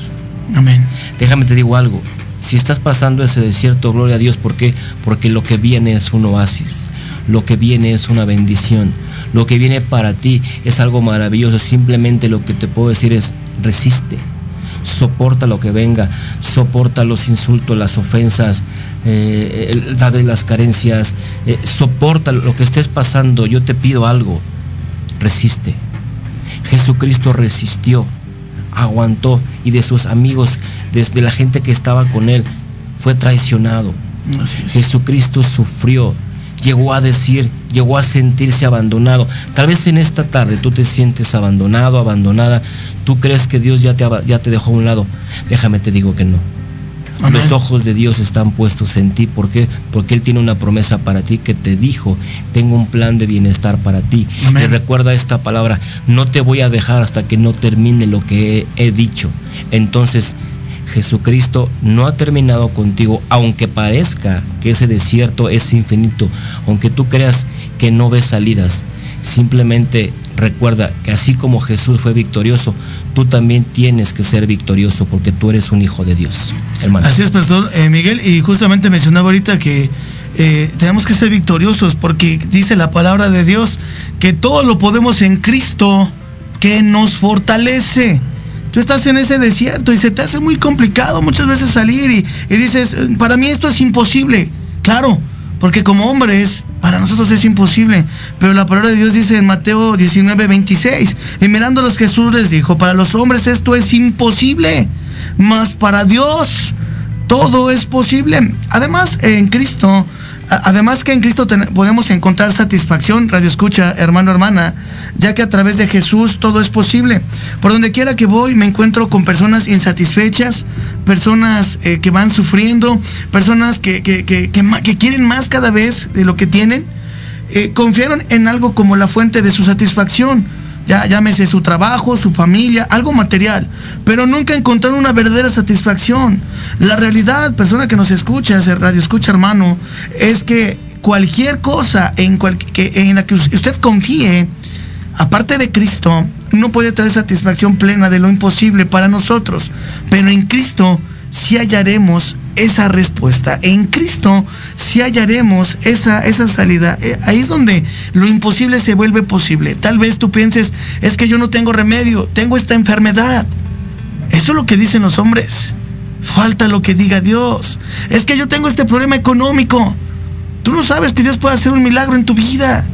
Amén. Déjame te digo algo. Si estás pasando ese desierto, gloria a Dios, ¿por qué? Porque lo que viene es un oasis. Lo que viene es una bendición. Lo que viene para ti es algo maravilloso. Simplemente lo que te puedo decir es resiste. Soporta lo que venga. Soporta los insultos, las ofensas, eh, el- tal vez las carencias. eh, soporta lo que estés pasando. Yo te pido algo. Resiste. Jesucristo resistió, aguantó y de sus amigos, desde la gente que estaba con él, fue traicionado. Jesucristo sufrió, llegó a decir, llegó a sentirse abandonado. Tal vez en esta tarde tú te sientes abandonado, abandonada. Tú crees que Dios ya te, ya te dejó a un lado. Déjame te digo que no. Amén. Los ojos de Dios están puestos en ti. ¿Por qué? Porque Él tiene una promesa para ti que te dijo, tengo un plan de bienestar para ti. Amén. Y recuerda esta palabra, no te voy a dejar hasta que no termine lo que he, he dicho. Entonces, Jesucristo no ha terminado contigo, aunque parezca que ese desierto es infinito, aunque tú creas que no ves salidas. Simplemente recuerda que así como Jesús fue victorioso, tú también tienes que ser victorioso porque tú eres un hijo de Dios, hermano. Así es, Pastor eh, Miguel, y justamente mencionaba ahorita que eh, tenemos que ser victoriosos porque dice la palabra de Dios que todo lo podemos en Cristo que nos fortalece. Tú estás en ese desierto y se te hace muy complicado muchas veces salir y, y dices, para mí esto es imposible. Claro, porque como hombres, para nosotros es imposible. Pero la palabra de Dios dice en Mateo 19, 26, y mirándolos Jesús les dijo, para los hombres esto es imposible, mas para Dios todo es posible. Además, en Cristo, además que en Cristo podemos encontrar satisfacción, radio escucha, hermano, hermana, ya que a través de Jesús todo es posible. Por donde quiera que voy, me encuentro con personas insatisfechas, personas eh, que van sufriendo, personas que quieren más cada vez de lo que tienen. Eh, confiaron en algo como la fuente de su satisfacción. Ya llámese su trabajo, su familia, algo material, pero nunca encontraron una verdadera satisfacción. La realidad, persona que nos escucha, ese radio escucha hermano, es que cualquier cosa en, cual- que, en la que us- usted confíe, aparte de Cristo, no puede traer satisfacción plena de lo imposible para nosotros, pero en Cristo sí hallaremos esa respuesta. En Cristo sí hallaremos esa, esa salida. Eh, Ahí es donde lo imposible se vuelve posible. Tal vez tú pienses, es que yo no tengo remedio, tengo esta enfermedad. Eso es lo que dicen los hombres. Falta lo que diga Dios. Es que yo tengo este problema económico. Tú no sabes que Dios puede hacer un milagro en tu vida.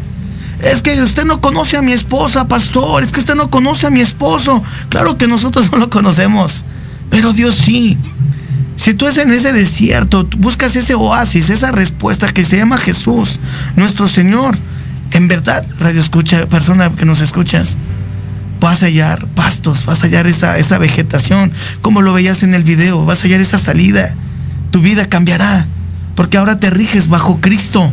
Es que usted no conoce a mi esposa, pastor. Es que usted no conoce a mi esposo. Claro que nosotros no lo conocemos. Pero Dios sí. Si tú es en ese desierto, buscas ese oasis, esa respuesta que se llama Jesús, nuestro Señor. En verdad, radio escucha, persona que nos escuchas, vas a hallar pastos, vas a hallar esa, esa vegetación, como lo veías en el video, vas a hallar esa salida. Tu vida cambiará, porque ahora te riges bajo Cristo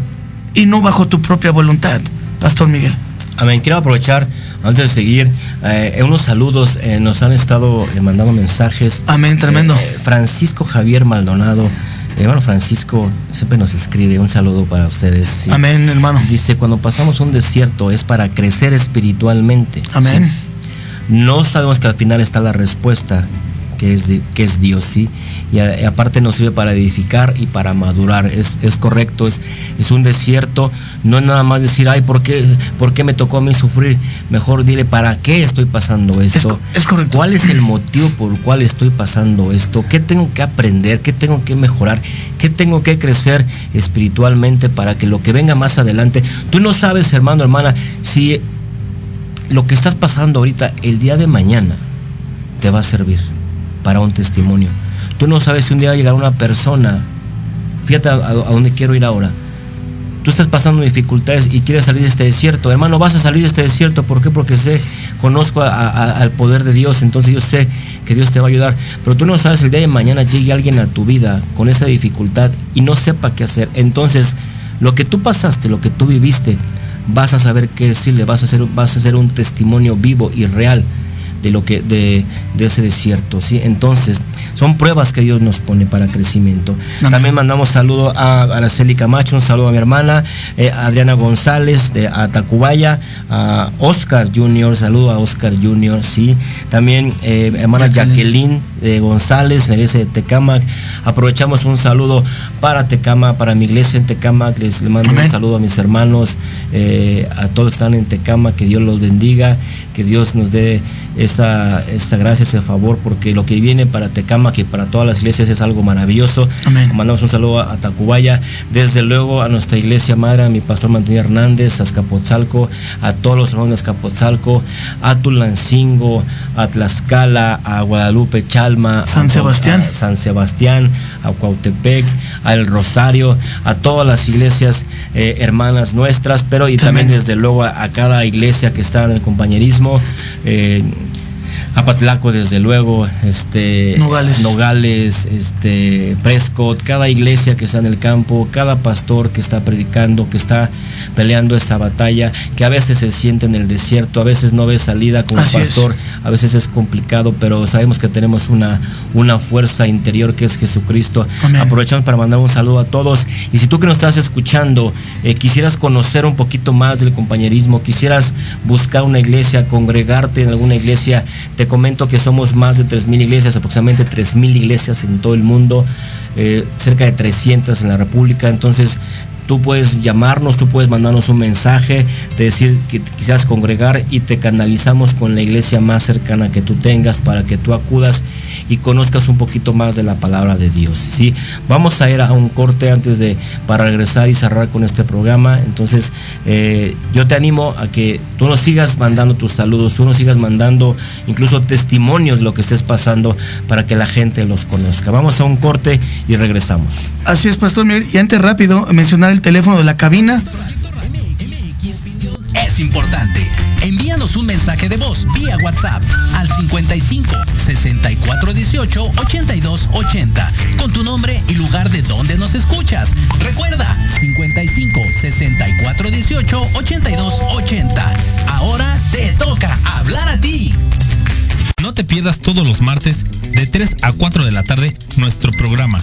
y no bajo tu propia voluntad. Pastor Miguel. Amén. Quiero aprovechar, antes de seguir, eh, unos saludos. eh, nos han estado eh, mandando mensajes. Amén, tremendo. Francisco Javier Maldonado. Hermano Francisco siempre nos escribe un saludo para ustedes. sí. Amén, hermano. Dice, cuando pasamos un desierto es para crecer espiritualmente. Amén. Sí. No sabemos que al final está la respuesta, que es, que es Dios, ¿sí? Y, a- y aparte nos sirve para edificar y para madurar. Es, es correcto, es, es un desierto. No es nada más decir, ay, ¿por qué, ¿por qué me tocó a mí sufrir? Mejor dile, ¿para qué estoy pasando esto? es correcto. ¿Cuál es el motivo por el cual estoy pasando esto? ¿Qué tengo que aprender? ¿Qué tengo que mejorar? ¿Qué tengo que crecer espiritualmente para que lo que venga más adelante? Tú no sabes, hermano, hermana, si lo que estás pasando ahorita, el día de mañana, te va a servir para un testimonio. Tú no sabes si un día va a llegar una persona, fíjate a, dónde quiero ir ahora. Tú estás pasando dificultades y quieres salir de este desierto. Hermano, vas a salir de este desierto. ¿Por qué? Porque sé, conozco al poder de Dios. Entonces yo sé que Dios te va a ayudar. Pero tú no sabes el día de mañana llegue alguien a tu vida con esa dificultad y no sepa qué hacer. Entonces, lo que tú pasaste, lo que tú viviste, vas a saber qué decirle. Vas a hacer, vas a hacer un testimonio vivo y real de lo que de, de ese desierto sí entonces son pruebas que Dios nos pone para crecimiento. Amén. también mandamos saludo a Araceli Camacho un saludo a mi hermana eh, Adriana González de a Tacubaya a Oscar Junior saludo a Oscar Junior sí también eh, hermana Jacqueline. Eh, González en la iglesia de Tecamac aprovechamos un saludo para Tecamac para mi iglesia en Tecamac les le mando Amén. un saludo a mis hermanos eh, a todos que están en Tecama que Dios los bendiga que Dios nos dé esa, esa gracia, ese favor, porque lo que viene para Tecama, que para todas las iglesias es algo maravilloso. Amén. Mandamos un saludo a, a Tacubaya, desde luego a nuestra iglesia madre, a mi pastor Martín Hernández, a Azcapotzalco, a todos los hermanos de Azcapotzalco, a Tulancingo, a Tlaxcala, a Guadalupe Chalma, San a- Sebastián. a San Sebastián, a Cuautepec, al Rosario, a todas las iglesias eh, hermanas nuestras, pero y también desde luego a, a cada iglesia que está en el compañerismo. eh, a Patlaco, desde luego, este, Nogales. Nogales, este, Prescott, cada iglesia que está en el campo, cada pastor que está predicando, que está peleando esa batalla, que a veces se siente en el desierto, a veces no ve salida como Así es. pastor, a veces es complicado, pero sabemos que tenemos una, una fuerza interior que es Jesucristo. Amén. Aprovechamos para mandar un saludo a todos. Y si tú que nos estás escuchando, eh, quisieras conocer un poquito más del compañerismo, quisieras buscar una iglesia, congregarte en alguna iglesia, te comento que somos más de 3.000 iglesias, aproximadamente 3.000 iglesias en todo el mundo, eh, cerca de 300 en la República. Entonces, tú puedes llamarnos, tú puedes mandarnos un mensaje, de decir que te quisieras congregar y te canalizamos con la iglesia más cercana que tú tengas para que tú acudas y conozcas un poquito más de la palabra de Dios. ¿sí? Vamos a ir a un corte antes de para regresar y cerrar con este programa. Entonces, eh, yo te animo a que tú nos sigas mandando tus saludos, tú nos sigas mandando incluso testimonios de lo que estés pasando para que la gente los conozca. Vamos a un corte y regresamos. Así es, Pastor Miguel. Y antes rápido, mencionar el teléfono de la cabina. Es importante. Envíanos un mensaje de voz vía WhatsApp al 55 64 18 82 80 con tu nombre y lugar de donde nos escuchas. Recuerda 55 64 18 82 80. Ahora te toca hablar a ti. No te pierdas todos los martes de 3 a 4 de la tarde nuestro programa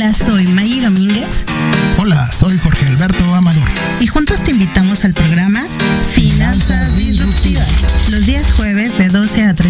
Hola, soy Maggie Domínguez Hola, soy Jorge Alberto Amador. y juntos te invitamos al programa Finanzas Disruptivas, los días jueves de 12 a 13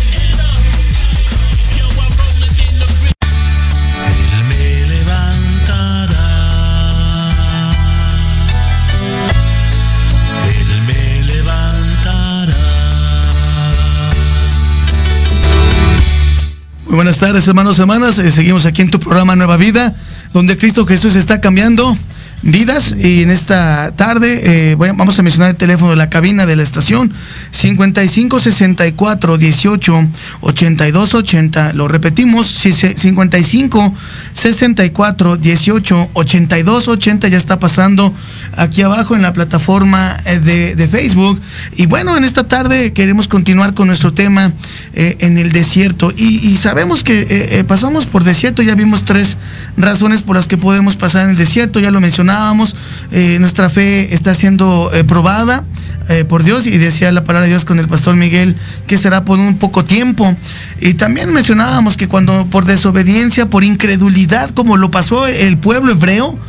Tardes, hermanos hermanas. Eh, seguimos aquí en tu programa Nueva Vida, donde Cristo Jesús está cambiando vidas. Y en esta tarde eh, vamos a mencionar el teléfono de la cabina de la estación 55 64 18 82 80. Lo repetimos, si se- 55 64 18 82 80 ya está pasando aquí abajo en la plataforma eh, de, de Facebook. Y bueno, en esta tarde queremos continuar con nuestro tema eh, en el desierto. Y, sabemos que eh, pasamos por desierto, ya vimos tres razones por las que podemos pasar en el desierto, ya lo mencionábamos, eh, nuestra fe está siendo eh, probada eh, por Dios y decía la palabra de Dios con el pastor Miguel que será por un poco tiempo. Y también mencionábamos que cuando por desobediencia, por incredulidad, como lo pasó el pueblo hebreo,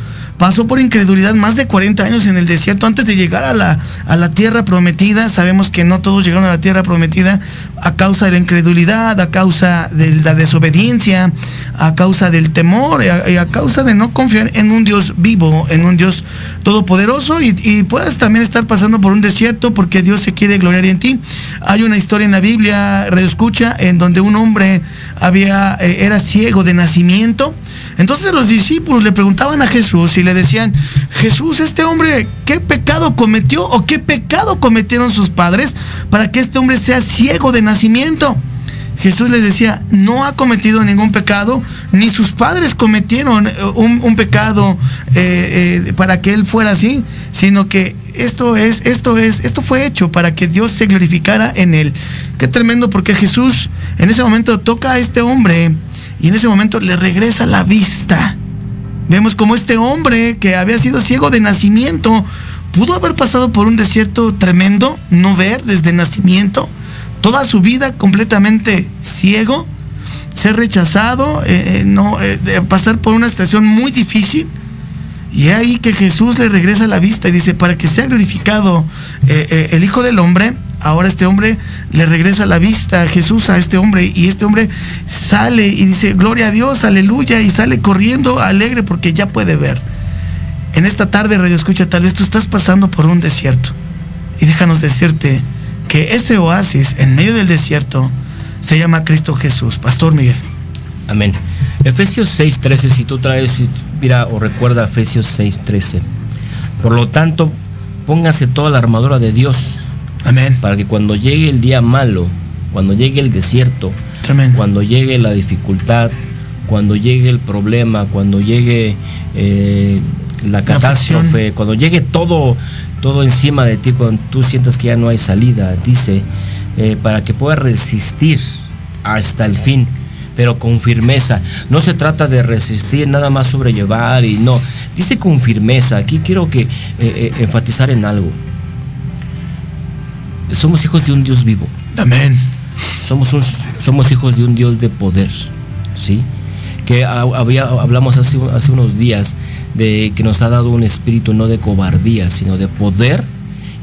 pasó por incredulidad más de 40 años en el desierto antes de llegar a la, a la tierra prometida. Sabemos que no todos llegaron a la tierra prometida a causa de la incredulidad, a causa de la desobediencia, a causa del temor y a, causa de no confiar en un Dios vivo, en un Dios todopoderoso y, y puedes también estar pasando por un desierto porque Dios se quiere gloriar en ti. Hay una historia en la Biblia, escucha, en donde un hombre había, eh, era ciego de nacimiento. Entonces los discípulos le preguntaban a Jesús y le decían, Jesús, este hombre, ¿qué pecado cometió o qué pecado cometieron sus padres para que este hombre sea ciego de nacimiento? Jesús les decía, no ha cometido ningún pecado, ni sus padres cometieron eh, un, pecado eh, eh, para que él fuera así, sino que esto es, esto es, esto fue hecho para que Dios se glorificara en él. Qué tremendo, porque Jesús en ese momento toca a este hombre y en ese momento le regresa la vista. Vemos como este hombre que había sido ciego de nacimiento pudo haber pasado por un desierto tremendo, no ver desde nacimiento, toda su vida completamente ciego, ser rechazado, eh, eh, no, eh, pasar por una situación muy difícil. Y ahí que Jesús le regresa la vista y dice, para que sea glorificado el Hijo del Hombre, ahora este hombre le regresa la vista a Jesús a este hombre y este hombre sale y dice, gloria a Dios, aleluya, y sale corriendo alegre porque ya puede ver. En esta tarde, Radio Escucha, tal vez tú estás pasando por un desierto. Y déjanos decirte que ese oasis en medio del desierto se llama Cristo Jesús. Pastor Miguel. Amén. Efesios 6:13, si tú traes, mira o recuerda Efesios 6:13. Por lo tanto, póngase toda la armadura de Dios. Amén. Para que cuando llegue el día malo, cuando llegue el desierto, Tremendo. cuando llegue la dificultad, cuando llegue el problema, cuando llegue eh, la catástrofe, cuando llegue todo, todo encima de ti, cuando tú sientas que ya no hay salida, dice, eh, para que puedas resistir hasta el fin, pero con firmeza. No se trata de resistir, nada más sobrellevar y no. Dice con firmeza. Aquí quiero que eh, enfatizar en algo. Somos hijos de un Dios vivo. Amén. Somos, un- somos hijos de un Dios de poder, ¿sí? Que ha- había, hablamos hace, hace unos días de que nos ha dado un espíritu no de cobardía, sino de poder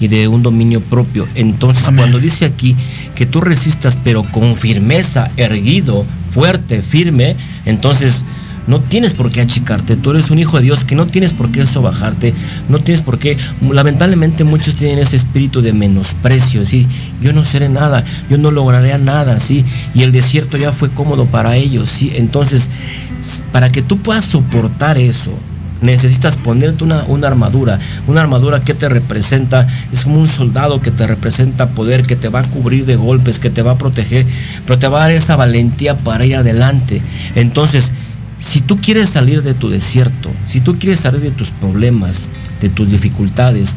y de un dominio propio. Entonces, Amén. cuando dice aquí que tú resistas, pero con firmeza, erguido, fuerte, firme, entonces no tienes por qué achicarte. Tú eres un hijo de Dios que no tienes por qué sobajarte, no tienes por qué. Lamentablemente muchos tienen ese espíritu de menosprecio, ¿sí? Yo no seré nada, yo no lograré nada, ¿sí? Y el desierto ya fue cómodo para ellos, ¿sí? Entonces, para que tú puedas soportar eso, necesitas ponerte una, una armadura, una armadura que te representa, es como un soldado que te representa poder, que te va a cubrir de golpes, que te va a proteger, pero te va a dar esa valentía para ir adelante. Entonces, si tú quieres salir de tu desierto, si tú quieres salir de tus problemas, de tus dificultades,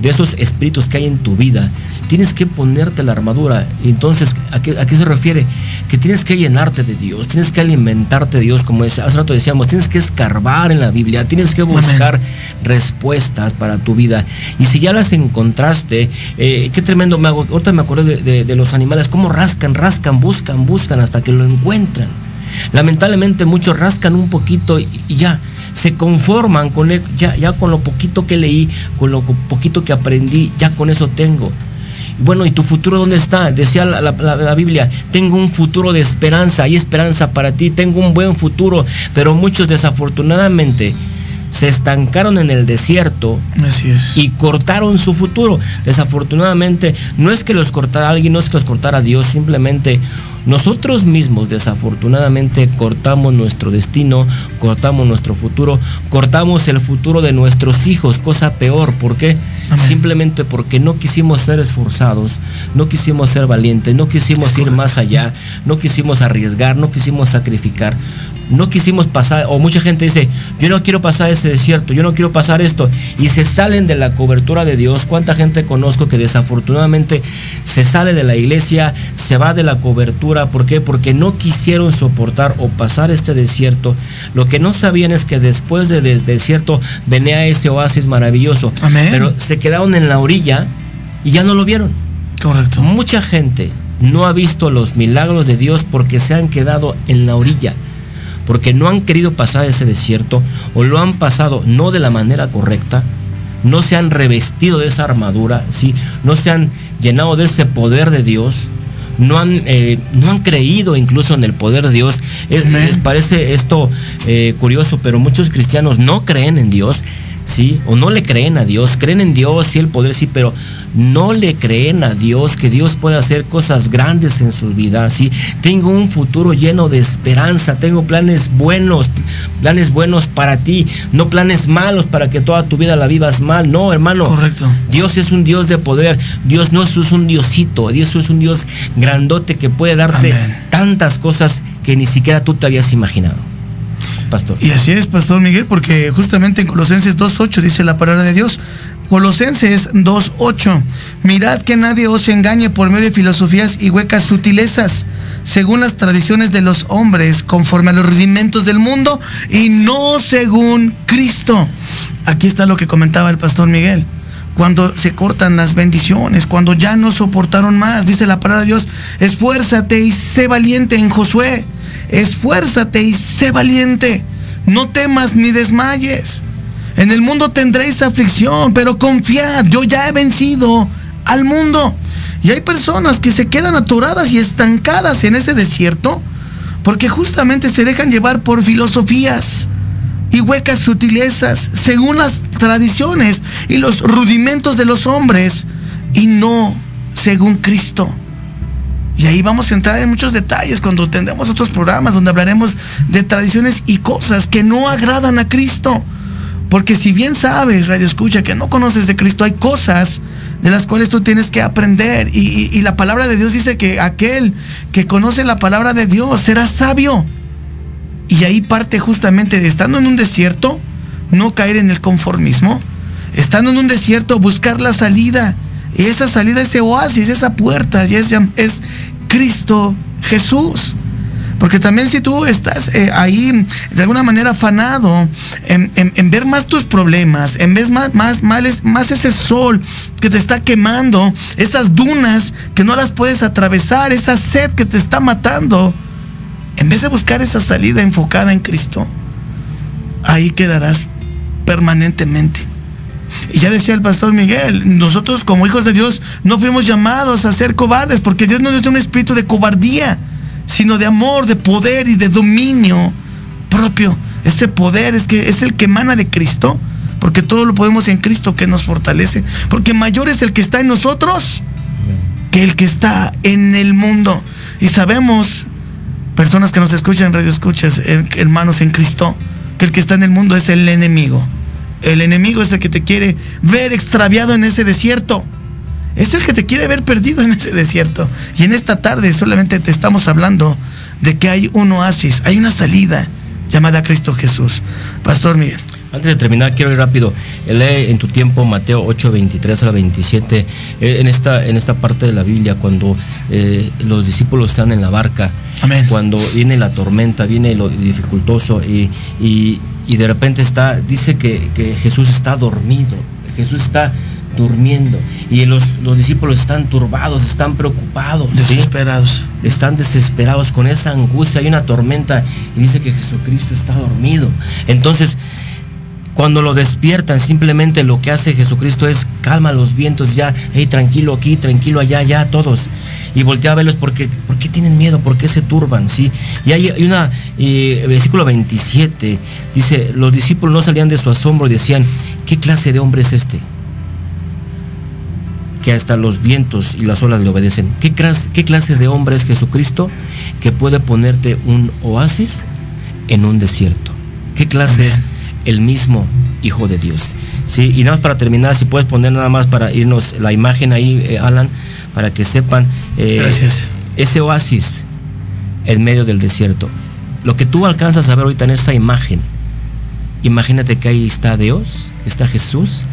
de esos espíritus que hay en tu vida, tienes que ponerte la armadura. Entonces, ¿a qué, a qué se refiere? Que tienes que llenarte de Dios, tienes que alimentarte de Dios, como hace rato decíamos, tienes que escarbar en la Biblia, tienes que buscar respuestas para tu vida. Y si ya las encontraste, eh, qué tremendo me hago. Ahorita me acordé de, de- de los animales, cómo rascan, rascan, buscan, buscan hasta que lo encuentran. Lamentablemente muchos rascan un poquito y, ya se conforman con el- ya, ya con lo poquito que leí, con lo poquito que aprendí, ya con eso tengo. Bueno, ¿y tu futuro dónde está? Decía la- la- la Biblia, tengo un futuro de esperanza, hay esperanza para ti, tengo un buen futuro, pero muchos desafortunadamente se estancaron en el desierto Así es. y cortaron su futuro. Desafortunadamente, no es que los cortara alguien, no es que los cortara Dios, simplemente nosotros mismos desafortunadamente cortamos nuestro destino, cortamos nuestro futuro, cortamos el futuro de nuestros hijos, cosa peor, ¿por qué? Amén. Simplemente porque no quisimos ser esforzados, no quisimos ser valientes, no quisimos ir más allá, no quisimos arriesgar, no quisimos sacrificar, no quisimos pasar, o mucha gente dice, yo no quiero pasar ese desierto, yo no quiero pasar esto, y se salen de la cobertura de Dios. ¿Cuánta gente conozco que desafortunadamente se sale de la iglesia, se va de la cobertura? ¿Por qué? Porque no quisieron soportar o pasar este desierto. Lo que no sabían es que después de des- desierto venía ese oasis maravilloso. Amén. Pero se quedaron en la orilla y ya no lo vieron. Correcto. Mucha gente no ha visto los milagros de Dios porque se han quedado en la orilla, porque no han querido pasar ese desierto o lo han pasado no de la manera correcta, no se han revestido de esa armadura, ¿sí? no se han llenado de ese poder de Dios. No han, eh, no han creído incluso en el poder de Dios. Es- les parece esto eh, curioso, pero muchos cristianos no creen en Dios, ¿sí? O no le creen a Dios, creen en Dios, sí, el poder, sí, pero no le creen a Dios, que Dios puede hacer cosas grandes en su vida, ¿sí? Tengo un futuro lleno de esperanza, tengo planes buenos, planes buenos para ti, no planes malos para que toda tu vida la vivas mal, no, hermano. Correcto. Dios es un Dios de poder, Dios no es un diosito, Dios es un Dios grandote que puede darte Amén. tantas cosas que ni siquiera tú te habías imaginado. Pastor. Y así es, Pastor Miguel, porque justamente en Colosenses 2.8 dice la palabra de Dios, Colosenses 2.8. Mirad que nadie os engañe por medio de filosofías y huecas sutilezas, según las tradiciones de los hombres, conforme a los rudimentos del mundo y no según Cristo. Aquí está lo que comentaba el pastor Miguel. Cuando se cortan las bendiciones, cuando ya no soportaron más, dice la palabra de Dios, esfuérzate y sé valiente en Josué. Esfuérzate y sé valiente. No temas ni desmayes. En el mundo tendréis aflicción, pero confiad, yo ya he vencido al mundo. Y hay personas que se quedan atoradas y estancadas en ese desierto porque justamente se dejan llevar por filosofías y huecas sutilezas según las tradiciones y los rudimentos de los hombres y no según Cristo. Y ahí vamos a entrar en muchos detalles cuando tendremos otros programas donde hablaremos de tradiciones y cosas que no agradan a Cristo. Porque si bien sabes, Radio Escucha, que no conoces de Cristo, hay cosas de las cuales tú tienes que aprender. Y, y, la palabra de Dios dice que aquel que conoce la palabra de Dios será sabio. Y ahí parte justamente de estando en un desierto, no caer en el conformismo. Estando en un desierto, buscar la salida. Y esa salida, ese oasis, esa puerta, es, es Cristo Jesús. Porque también si tú estás eh, ahí de alguna manera afanado en, ver más tus problemas, en ver más, más, más, más ese sol que te está quemando, esas dunas que no las puedes atravesar, esa sed que te está matando, en vez de buscar esa salida enfocada en Cristo, ahí quedarás permanentemente. Y ya decía el pastor Miguel, nosotros como hijos de Dios no fuimos llamados a ser cobardes, porque Dios no nos dio un espíritu de cobardía, sino de amor, de poder y de dominio propio. Ese poder es que es el que emana de Cristo, porque todo lo podemos en Cristo que nos fortalece, porque mayor es el que está en nosotros que el que está en el mundo. Y sabemos, personas que nos escuchan radio escuchas, hermanos en Cristo, que el que está en el mundo es el enemigo. El enemigo es el que te quiere ver extraviado en ese desierto. Es el que te quiere ver perdido en ese desierto. Y en esta tarde solamente te estamos hablando de que hay un oasis, hay una salida llamada Cristo Jesús. Pastor Miguel. Antes de terminar, quiero ir rápido. Lee en tu tiempo Mateo 8, 23 a la 27. Eh, en, esta, en esta parte de la Biblia, cuando eh, los discípulos están en la barca, Amén. cuando viene la tormenta, viene lo dificultoso y, y, y de repente está, dice que, que, Jesús está dormido. Jesús está durmiendo y los, los discípulos están turbados, están preocupados, desesperados. ¿sí? Están desesperados con esa angustia, hay una tormenta y dice que Jesucristo está dormido. Entonces, cuando lo despiertan, simplemente lo que hace Jesucristo es calma los vientos, ya, hey, tranquilo aquí, tranquilo allá, ya, todos. Y voltea a verlos porque, ¿por qué tienen miedo? ¿Por qué se turban? ¿Sí? Y hay, hay una, eh, versículo 27, dice, los discípulos no salían de su asombro y decían, ¿qué clase de hombre es este? Que hasta los vientos y las olas le obedecen. ¿Qué clase, qué clase de hombre es Jesucristo que puede ponerte un oasis en un desierto? ¿Qué clase es? El mismo Hijo de Dios. ¿sí? Y nada más para terminar, si puedes poner nada más para irnos la imagen ahí, eh, Alan, para que sepan. Eh, Gracias. Ese oasis en medio del desierto. Lo que tú alcanzas a ver ahorita en esa imagen, imagínate que ahí está Dios, está Jesús,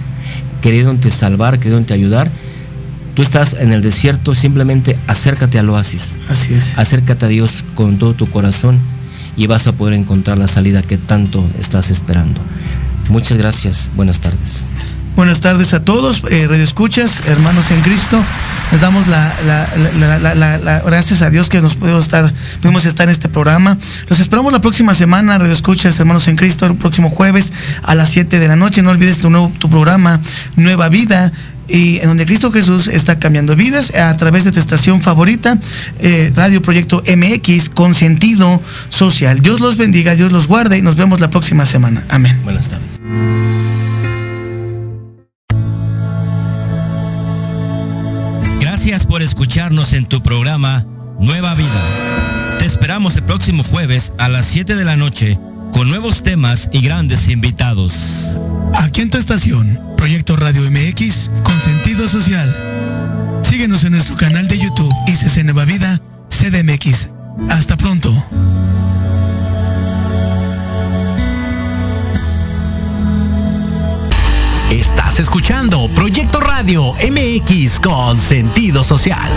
queriéndote salvar, queriéndote ayudar. Tú estás en el desierto, simplemente acércate al oasis. Así es. Acércate a Dios con todo tu corazón y vas a poder encontrar la salida que tanto estás esperando. Muchas gracias, buenas tardes. Buenas tardes a todos, eh, Radio Escuchas, hermanos en Cristo. Les damos la, gracias a Dios que nos pudimos estar, pudimos estar en este programa. Los esperamos la próxima semana, Radio Escuchas, hermanos en Cristo, el próximo jueves a las 7 de la noche. No olvides tu, nuevo, tu programa, Nueva Vida y en donde Cristo Jesús está cambiando vidas a través de tu estación favorita, eh, Radio Proyecto MX, con sentido social. Dios los bendiga, Dios los guarde y nos vemos la próxima semana. Amén. Buenas tardes. Gracias por escucharnos en tu programa Nueva Vida. Te esperamos el próximo jueves a las 7 de la noche con nuevos temas y grandes invitados. Aquí en tu estación, Proyecto Radio MX con sentido social. Síguenos en nuestro canal de YouTube ICC Nueva Vida CDMX. Hasta pronto. Estás Estás escuchando Proyecto Radio MX con sentido social.